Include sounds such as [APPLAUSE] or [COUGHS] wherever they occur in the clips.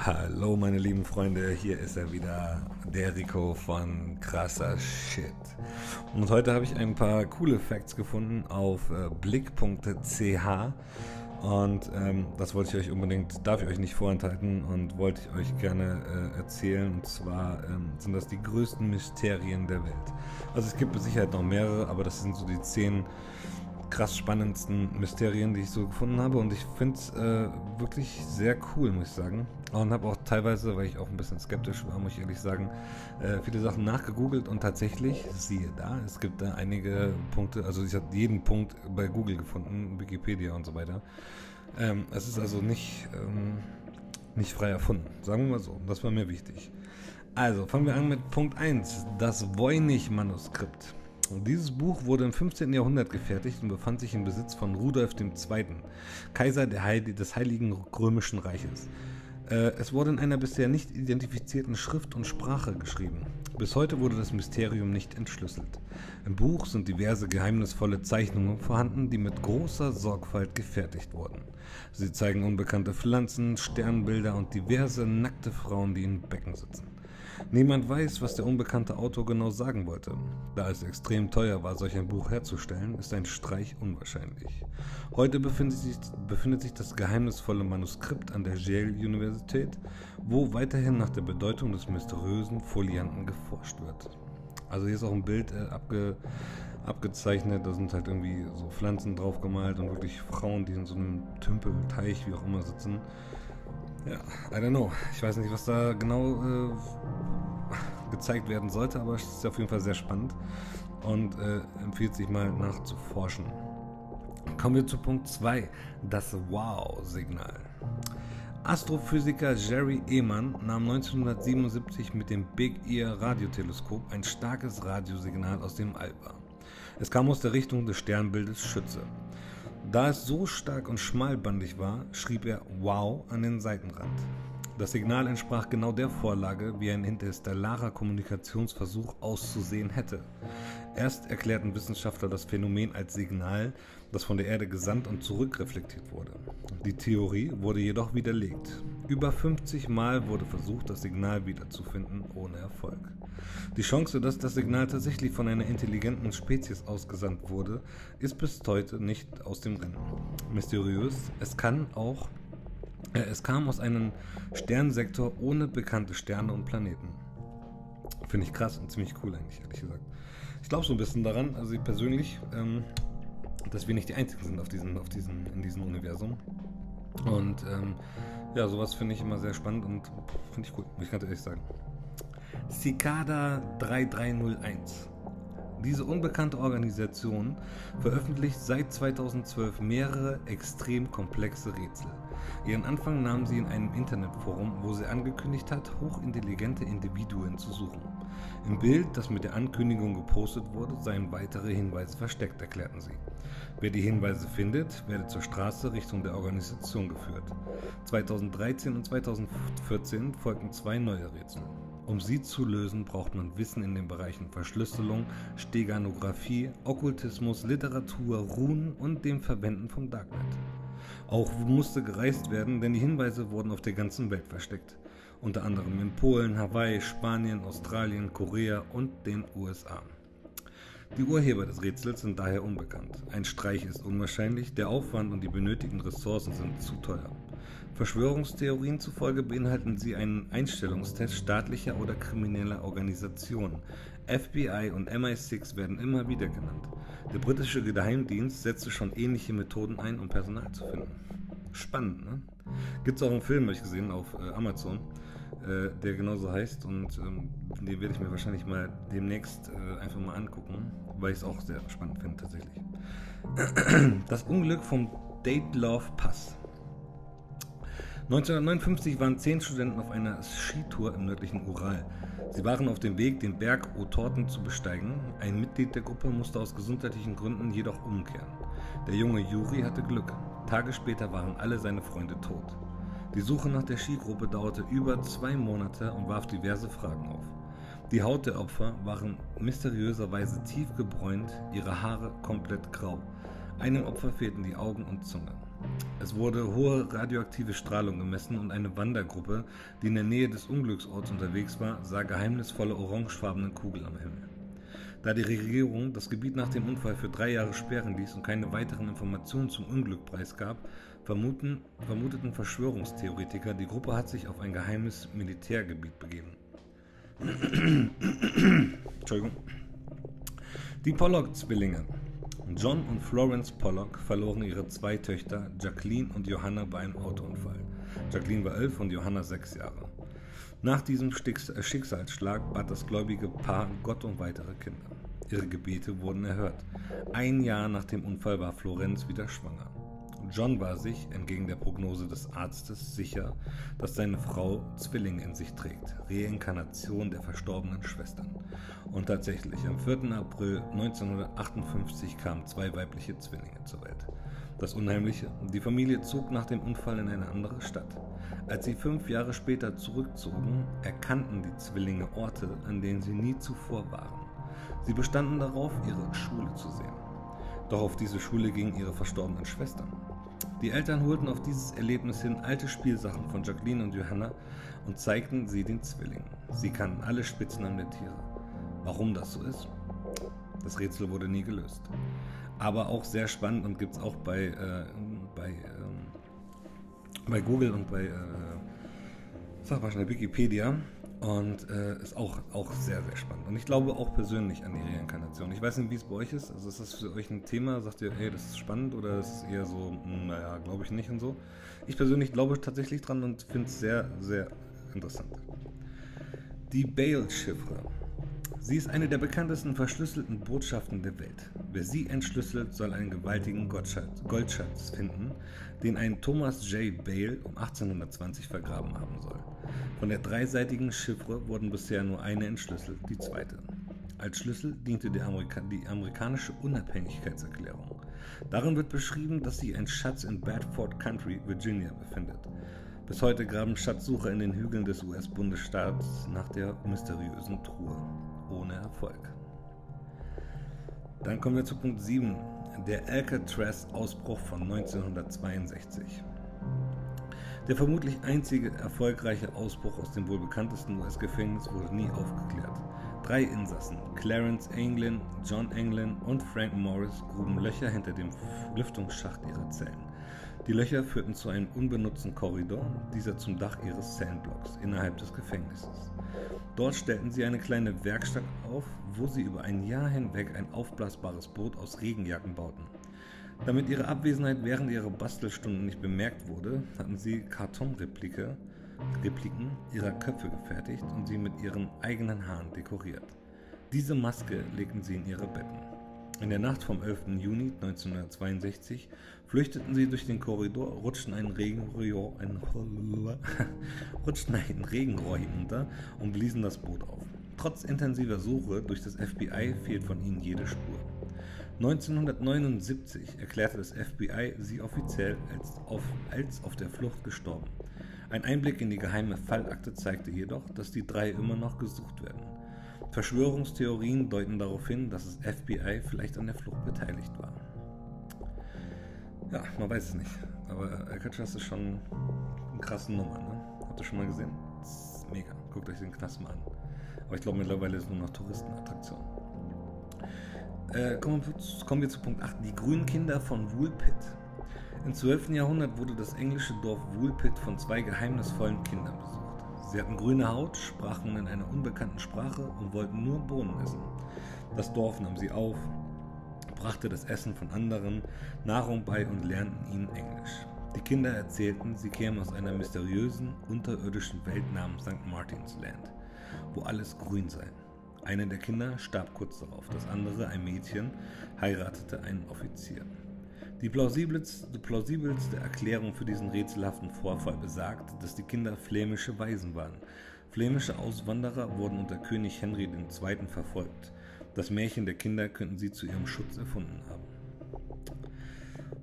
Hallo meine lieben Freunde, hier ist er wieder, der Rico von krasser Shit. Und heute habe ich ein paar coole Facts gefunden auf äh, blick.ch und ähm, das wollte ich euch unbedingt, darf ich euch nicht vorenthalten und wollte ich euch gerne äh, erzählen. Und zwar ähm, sind das die größten Mysterien der Welt. Also es gibt mit Sicherheit noch mehrere, aber das sind so die zehn krass spannendsten Mysterien, die ich so gefunden habe. Und ich finde es äh, wirklich sehr cool, muss ich sagen. Und habe auch teilweise, weil ich auch ein bisschen skeptisch war, muss ich ehrlich sagen, äh, viele Sachen nachgegoogelt und tatsächlich, siehe da, es gibt da einige Punkte, also ich habe jeden Punkt bei Google gefunden, Wikipedia und so weiter. Ähm, es ist also nicht, ähm, nicht frei erfunden, sagen wir mal so. Das war mir wichtig. Also fangen wir an mit Punkt 1, das Voynich-Manuskript. Dieses Buch wurde im 15. Jahrhundert gefertigt und befand sich im Besitz von Rudolf II., Kaiser des Heiligen Römischen Reiches. Äh, es wurde in einer bisher nicht identifizierten Schrift und Sprache geschrieben. Bis heute wurde das Mysterium nicht entschlüsselt. Im Buch sind diverse geheimnisvolle Zeichnungen vorhanden, die mit großer Sorgfalt gefertigt wurden. Sie zeigen unbekannte Pflanzen, Sternbilder und diverse nackte Frauen, die in Becken sitzen. Niemand weiß, was der unbekannte Autor genau sagen wollte. Da es extrem teuer war, solch ein Buch herzustellen, ist ein Streich unwahrscheinlich. Heute befindet sich, befindet sich das geheimnisvolle Manuskript an der Yale-Universität, wo weiterhin nach der Bedeutung des mysteriösen Folianten geforscht wird. Also hier ist auch ein Bild äh, abge, abgezeichnet, da sind halt irgendwie so Pflanzen drauf gemalt und wirklich Frauen, die in so einem Tümpel, Teich, wie auch immer sitzen. Ja, I don't know. Ich weiß nicht, was da genau äh, gezeigt werden sollte, aber es ist auf jeden Fall sehr spannend und äh, empfiehlt sich mal nachzuforschen. Kommen wir zu Punkt 2, das Wow-Signal. Astrophysiker Jerry Ehmann nahm 1977 mit dem Big Ear Radioteleskop ein starkes Radiosignal aus dem All wahr. Es kam aus der Richtung des Sternbildes Schütze. Da es so stark und schmalbandig war, schrieb er Wow an den Seitenrand. Das Signal entsprach genau der Vorlage, wie ein interstellarer Kommunikationsversuch auszusehen hätte. Erst erklärten Wissenschaftler das Phänomen als Signal, das von der Erde gesandt und zurückreflektiert wurde. Die Theorie wurde jedoch widerlegt. Über 50 Mal wurde versucht, das Signal wiederzufinden, ohne Erfolg. Die Chance, dass das Signal tatsächlich von einer intelligenten Spezies ausgesandt wurde, ist bis heute nicht aus dem Rennen. Mysteriös, es kann auch äh, es kam aus einem Sternsektor ohne bekannte Sterne und Planeten. Finde ich krass und ziemlich cool eigentlich, ehrlich gesagt. Ich glaube so ein bisschen daran, also ich persönlich, ähm, dass wir nicht die Einzigen sind auf diesen, auf diesen, in diesem Universum. Und ähm, ja, sowas finde ich immer sehr spannend und finde ich cool, muss ich ganz ehrlich sagen. Cicada 3301 diese unbekannte Organisation veröffentlicht seit 2012 mehrere extrem komplexe Rätsel. Ihren Anfang nahm sie in einem Internetforum, wo sie angekündigt hat, hochintelligente Individuen zu suchen. Im Bild, das mit der Ankündigung gepostet wurde, seien weitere Hinweise versteckt, erklärten sie. Wer die Hinweise findet, werde zur Straße Richtung der Organisation geführt. 2013 und 2014 folgten zwei neue Rätsel. Um sie zu lösen, braucht man Wissen in den Bereichen Verschlüsselung, Steganographie, Okkultismus, Literatur, Runen und dem Verwenden vom Darknet. Auch musste gereist werden, denn die Hinweise wurden auf der ganzen Welt versteckt. Unter anderem in Polen, Hawaii, Spanien, Australien, Korea und den USA. Die Urheber des Rätsels sind daher unbekannt. Ein Streich ist unwahrscheinlich, der Aufwand und die benötigten Ressourcen sind zu teuer. Verschwörungstheorien zufolge beinhalten sie einen Einstellungstest staatlicher oder krimineller Organisationen. FBI und MI6 werden immer wieder genannt. Der britische Geheimdienst setzte schon ähnliche Methoden ein, um Personal zu finden. Spannend, ne? Gibt es auch einen Film, habe ich gesehen, auf äh, Amazon, äh, der genauso heißt und ähm, den werde ich mir wahrscheinlich mal demnächst äh, einfach mal angucken, weil ich es auch sehr spannend finde tatsächlich. Das Unglück vom Date Love Pass. 1959 waren zehn Studenten auf einer Skitour im nördlichen Ural. Sie waren auf dem Weg, den Berg Otorten zu besteigen. Ein Mitglied der Gruppe musste aus gesundheitlichen Gründen jedoch umkehren. Der junge Juri hatte Glück. Tage später waren alle seine Freunde tot. Die Suche nach der Skigruppe dauerte über zwei Monate und warf diverse Fragen auf. Die Haut der Opfer waren mysteriöserweise tief gebräunt, ihre Haare komplett grau. Einem Opfer fehlten die Augen und Zunge. Es wurde hohe radioaktive Strahlung gemessen und eine Wandergruppe, die in der Nähe des Unglücksorts unterwegs war, sah geheimnisvolle orangefarbene Kugeln am Himmel. Da die Regierung das Gebiet nach dem Unfall für drei Jahre sperren ließ und keine weiteren Informationen zum Unglück preisgab, vermuten, vermuteten Verschwörungstheoretiker, die Gruppe hat sich auf ein geheimes Militärgebiet begeben. [COUGHS] Entschuldigung. Die Pollock-Zwillinge. John und Florence Pollock verloren ihre zwei Töchter, Jacqueline und Johanna, bei einem Autounfall. Jacqueline war elf und Johanna sechs Jahre. Nach diesem äh, Schicksalsschlag bat das gläubige Paar Gott um weitere Kinder. Ihre Gebete wurden erhört. Ein Jahr nach dem Unfall war Florenz wieder schwanger. John war sich, entgegen der Prognose des Arztes, sicher, dass seine Frau Zwillinge in sich trägt, Reinkarnation der verstorbenen Schwestern. Und tatsächlich, am 4. April 1958 kamen zwei weibliche Zwillinge zur Welt. Das Unheimliche, die Familie zog nach dem Unfall in eine andere Stadt. Als sie fünf Jahre später zurückzogen, erkannten die Zwillinge Orte, an denen sie nie zuvor waren. Sie bestanden darauf, ihre Schule zu sehen. Doch auf diese Schule gingen ihre verstorbenen Schwestern. Die Eltern holten auf dieses Erlebnis hin alte Spielsachen von Jacqueline und Johanna und zeigten sie den Zwillingen. Sie kannten alle Spitznamen der Tiere. Warum das so ist? Das Rätsel wurde nie gelöst. Aber auch sehr spannend und gibt es auch bei, äh, bei, ähm, bei Google und bei, äh, sag mal schnell, Wikipedia. Und äh, ist auch, auch sehr, sehr spannend. Und ich glaube auch persönlich an die Reinkarnation. Ich weiß nicht, wie es bei euch ist. Also ist das für euch ein Thema? Sagt ihr, hey, das ist spannend oder ist es eher so, hm, naja, glaube ich nicht und so? Ich persönlich glaube tatsächlich dran und finde es sehr, sehr interessant. Die Bale-Chiffre. Sie ist eine der bekanntesten verschlüsselten Botschaften der Welt. Wer sie entschlüsselt, soll einen gewaltigen Goldschatz finden, den ein Thomas J. Bale um 1820 vergraben haben soll. Von der dreiseitigen Chiffre wurden bisher nur eine entschlüsselt, die zweite. Als Schlüssel diente die, Amerika die amerikanische Unabhängigkeitserklärung. Darin wird beschrieben, dass sich ein Schatz in Bedford Country, Virginia, befindet. Bis heute graben Schatzsucher in den Hügeln des US-Bundesstaats nach der mysteriösen Truhe. Ohne Erfolg. Dann kommen wir zu Punkt 7, der Alcatraz-Ausbruch von 1962. Der vermutlich einzige erfolgreiche Ausbruch aus dem wohl bekanntesten US-Gefängnis wurde nie aufgeklärt. Drei Insassen, Clarence Anglin, John Anglin und Frank Morris, gruben Löcher hinter dem Lüftungsschacht ihrer Zellen. Die Löcher führten zu einem unbenutzten Korridor, dieser zum Dach ihres Zellenblocks innerhalb des Gefängnisses. Dort stellten sie eine kleine Werkstatt auf, wo sie über ein Jahr hinweg ein aufblasbares Boot aus Regenjacken bauten. Damit ihre Abwesenheit während ihrer Bastelstunden nicht bemerkt wurde, hatten sie Kartonrepliken ihrer Köpfe gefertigt und sie mit ihren eigenen Haaren dekoriert. Diese Maske legten sie in ihre Betten. In der Nacht vom 11. Juni 1962 flüchteten sie durch den Korridor, rutschten ein Regenrohr, ein, [LAUGHS] rutschten ein Regenrohr hinunter und bliesen das Boot auf. Trotz intensiver Suche durch das FBI fehlt von ihnen jede Spur. 1979 erklärte das FBI sie offiziell als auf, als auf der Flucht gestorben. Ein Einblick in die geheime Fallakte zeigte jedoch, dass die drei immer noch gesucht werden. Verschwörungstheorien deuten darauf hin, dass das FBI vielleicht an der Flucht beteiligt war. Ja, man weiß es nicht. Aber Alcatraz ist schon eine krasse Nummer, ne? Habt ihr schon mal gesehen? Das ist mega. Guckt euch den Knast mal an. Aber ich glaube, mittlerweile ist es nur noch Touristenattraktion. Äh, kommen, kommen, wir, zu Punkt 8. Die grünen Kinder von Woolpit. Im 12. Jahrhundert wurde das englische Dorf Woolpit von zwei geheimnisvollen Kindern besucht. Sie hatten grüne Haut, sprachen in einer unbekannten Sprache und wollten nur Bohnen essen. Das Dorf nahm sie auf, brachte das Essen von anderen Nahrung bei und lernten ihnen Englisch. Die Kinder erzählten, sie kämen aus einer mysteriösen, unterirdischen Welt namens St. Martin's Land, wo alles grün sei. Eine der Kinder starb kurz darauf, das andere, ein Mädchen, heiratete einen Offizier. Die plausibelste, plausibelste Erklärung für diesen rätselhaften Vorfall besagt, dass die Kinder flämische Waisen waren. Flämische Auswanderer wurden unter König Henry II. verfolgt. Das Märchen der Kinder könnten sie zu ihrem Schutz erfunden haben.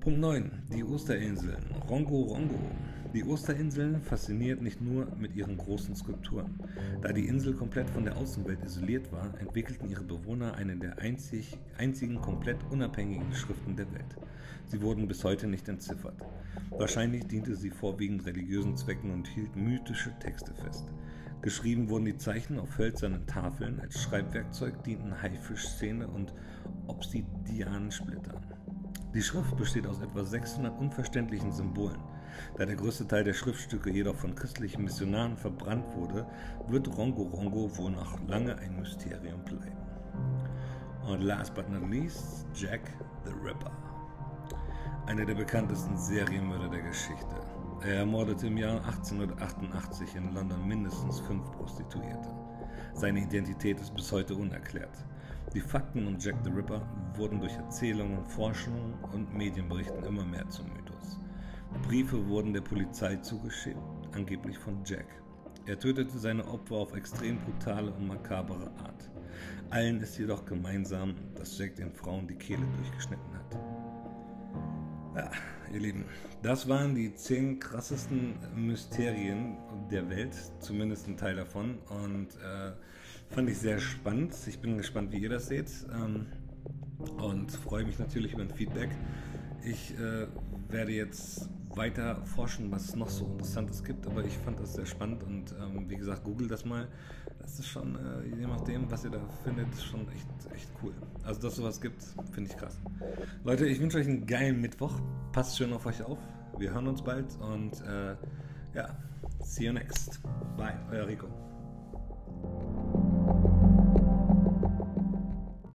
Punkt 9. Die Osterinseln. Rongo Rongo. Die Osterinsel fasziniert nicht nur mit ihren großen Skulpturen. Da die Insel komplett von der Außenwelt isoliert war, entwickelten ihre Bewohner eine der einzig, einzigen komplett unabhängigen Schriften der Welt. Sie wurden bis heute nicht entziffert. Wahrscheinlich diente sie vorwiegend religiösen Zwecken und hielt mythische Texte fest. Geschrieben wurden die Zeichen auf hölzernen Tafeln, als Schreibwerkzeug dienten Haifischszene und Obsidiansplittern. Die Schrift besteht aus etwa 600 unverständlichen Symbolen. Da der größte Teil der Schriftstücke jedoch von christlichen Missionaren verbrannt wurde, wird Rongo Rongo wohl noch lange ein Mysterium bleiben. Und last but not least, Jack the Ripper. Einer der bekanntesten Serienmörder der Geschichte. Er ermordete im Jahr 1888 in London mindestens fünf Prostituierte. Seine Identität ist bis heute unerklärt. Die Fakten um Jack the Ripper wurden durch Erzählungen, Forschungen und Medienberichten immer mehr zum Mythos. Briefe wurden der Polizei zugeschickt, angeblich von Jack. Er tötete seine Opfer auf extrem brutale und makabere Art. Allen ist jedoch gemeinsam, dass Jack den Frauen die Kehle durchgeschnitten hat. Ja, ihr Lieben, das waren die zehn krassesten Mysterien der Welt, zumindest ein Teil davon. Und äh, fand ich sehr spannend. Ich bin gespannt, wie ihr das seht. Ähm, und freue mich natürlich über ein Feedback. Ich äh, werde jetzt weiter forschen, was es noch so Interessantes gibt, aber ich fand das sehr spannend und ähm, wie gesagt, google das mal. Das ist schon, äh, je nachdem, was ihr da findet, schon echt, echt cool. Also, dass sowas gibt, finde ich krass. Leute, ich wünsche euch einen geilen Mittwoch. Passt schön auf euch auf. Wir hören uns bald und äh, ja, see you next. Bye, euer Rico.